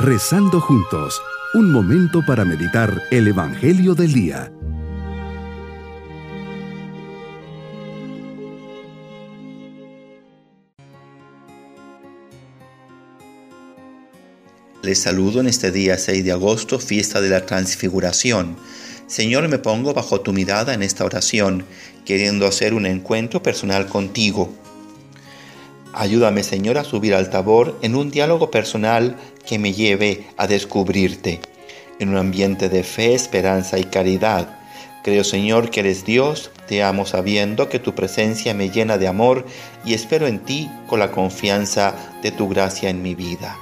Rezando juntos, un momento para meditar el Evangelio del Día. Les saludo en este día 6 de agosto, fiesta de la transfiguración. Señor, me pongo bajo tu mirada en esta oración, queriendo hacer un encuentro personal contigo. Ayúdame, Señor, a subir al tabor en un diálogo personal que me lleve a descubrirte, en un ambiente de fe, esperanza y caridad. Creo, Señor, que eres Dios, te amo sabiendo que tu presencia me llena de amor y espero en ti con la confianza de tu gracia en mi vida.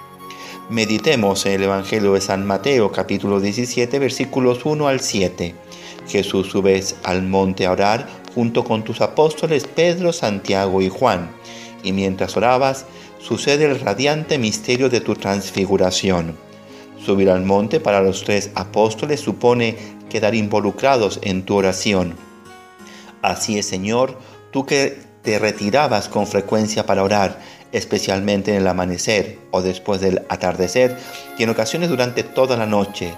Meditemos en el Evangelio de San Mateo capítulo 17 versículos 1 al 7. Jesús subes al monte a orar junto con tus apóstoles Pedro, Santiago y Juan y mientras orabas sucede el radiante misterio de tu transfiguración. Subir al monte para los tres apóstoles supone quedar involucrados en tu oración. Así es, Señor, tú que te retirabas con frecuencia para orar, especialmente en el amanecer o después del atardecer, y en ocasiones durante toda la noche.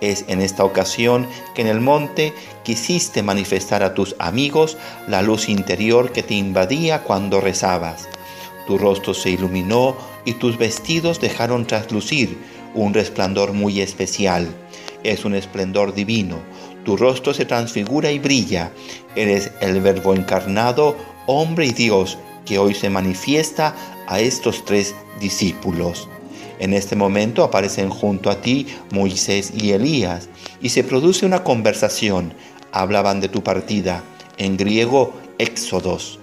Es en esta ocasión que en el monte quisiste manifestar a tus amigos la luz interior que te invadía cuando rezabas. Tu rostro se iluminó y tus vestidos dejaron traslucir un resplandor muy especial. Es un esplendor divino. Tu rostro se transfigura y brilla. Eres el Verbo encarnado, hombre y Dios, que hoy se manifiesta a estos tres discípulos. En este momento aparecen junto a ti Moisés y Elías y se produce una conversación. Hablaban de tu partida, en griego Éxodos,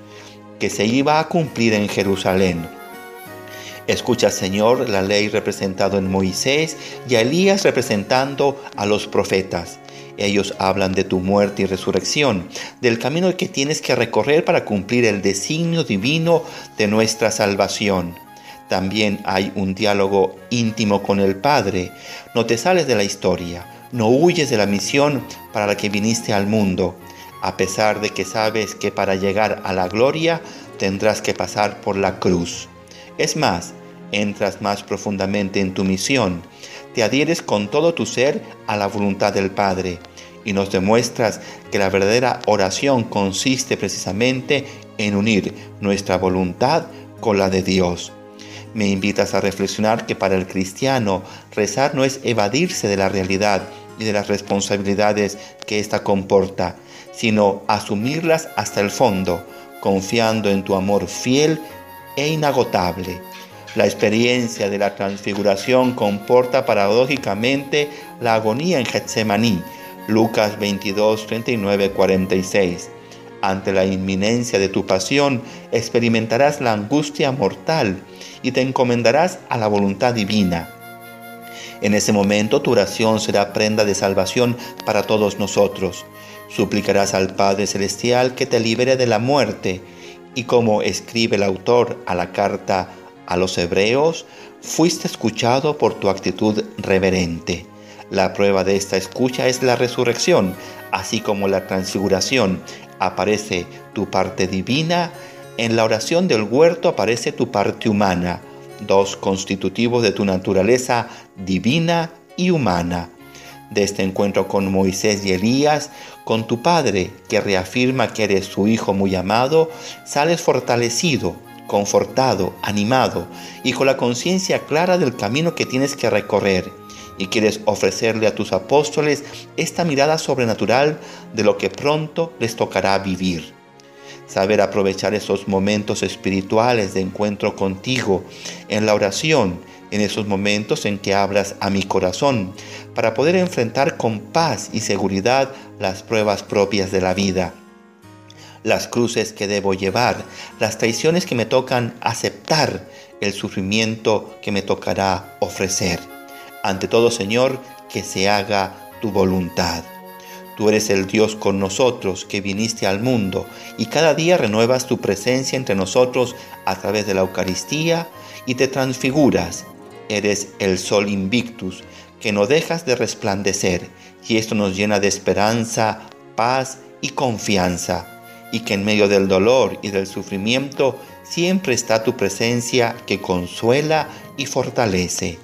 que se iba a cumplir en Jerusalén. Escucha, Señor, la ley representado en Moisés y a Elías representando a los profetas. Ellos hablan de tu muerte y resurrección, del camino que tienes que recorrer para cumplir el designio divino de nuestra salvación. También hay un diálogo íntimo con el Padre. No te sales de la historia, no huyes de la misión para la que viniste al mundo, a pesar de que sabes que para llegar a la gloria tendrás que pasar por la cruz. Es más, entras más profundamente en tu misión, te adhieres con todo tu ser a la voluntad del Padre y nos demuestras que la verdadera oración consiste precisamente en unir nuestra voluntad con la de Dios. Me invitas a reflexionar que para el cristiano rezar no es evadirse de la realidad y de las responsabilidades que ésta comporta, sino asumirlas hasta el fondo, confiando en tu amor fiel e inagotable. La experiencia de la transfiguración comporta paradójicamente la agonía en Getsemaní, Lucas 22, 39, 46. Ante la inminencia de tu pasión experimentarás la angustia mortal y te encomendarás a la voluntad divina. En ese momento tu oración será prenda de salvación para todos nosotros. Suplicarás al Padre Celestial que te libere de la muerte y como escribe el autor a la carta a los hebreos, fuiste escuchado por tu actitud reverente. La prueba de esta escucha es la resurrección, así como la transfiguración. Aparece tu parte divina, en la oración del huerto aparece tu parte humana, dos constitutivos de tu naturaleza divina y humana. De este encuentro con Moisés y Elías, con tu Padre, que reafirma que eres su Hijo muy amado, sales fortalecido, confortado, animado y con la conciencia clara del camino que tienes que recorrer y quieres ofrecerle a tus apóstoles esta mirada sobrenatural de lo que pronto les tocará vivir. Saber aprovechar esos momentos espirituales de encuentro contigo en la oración, en esos momentos en que abras a mi corazón, para poder enfrentar con paz y seguridad las pruebas propias de la vida las cruces que debo llevar, las traiciones que me tocan aceptar, el sufrimiento que me tocará ofrecer. Ante todo, Señor, que se haga tu voluntad. Tú eres el Dios con nosotros que viniste al mundo y cada día renuevas tu presencia entre nosotros a través de la Eucaristía y te transfiguras. Eres el sol invictus que no dejas de resplandecer y esto nos llena de esperanza, paz y confianza y que en medio del dolor y del sufrimiento siempre está tu presencia que consuela y fortalece.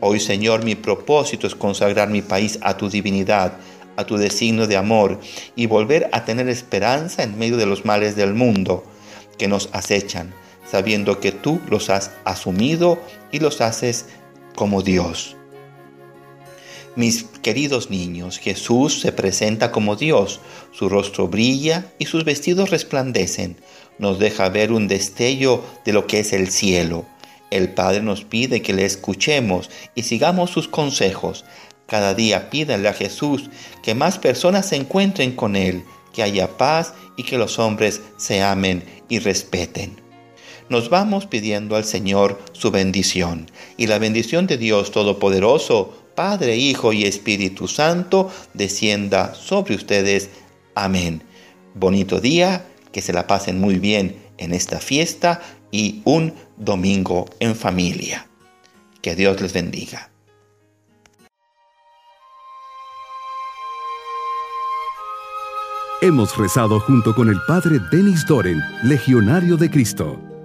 Hoy, Señor, mi propósito es consagrar mi país a tu divinidad, a tu designio de amor y volver a tener esperanza en medio de los males del mundo que nos acechan, sabiendo que tú los has asumido y los haces como Dios. Mis queridos niños, Jesús se presenta como Dios, su rostro brilla y sus vestidos resplandecen, nos deja ver un destello de lo que es el cielo. El Padre nos pide que le escuchemos y sigamos sus consejos. Cada día pídanle a Jesús que más personas se encuentren con Él, que haya paz y que los hombres se amen y respeten nos vamos pidiendo al Señor su bendición. Y la bendición de Dios Todopoderoso, Padre, Hijo y Espíritu Santo, descienda sobre ustedes. Amén. Bonito día, que se la pasen muy bien en esta fiesta y un domingo en familia. Que Dios les bendiga. Hemos rezado junto con el Padre Denis Doren, Legionario de Cristo.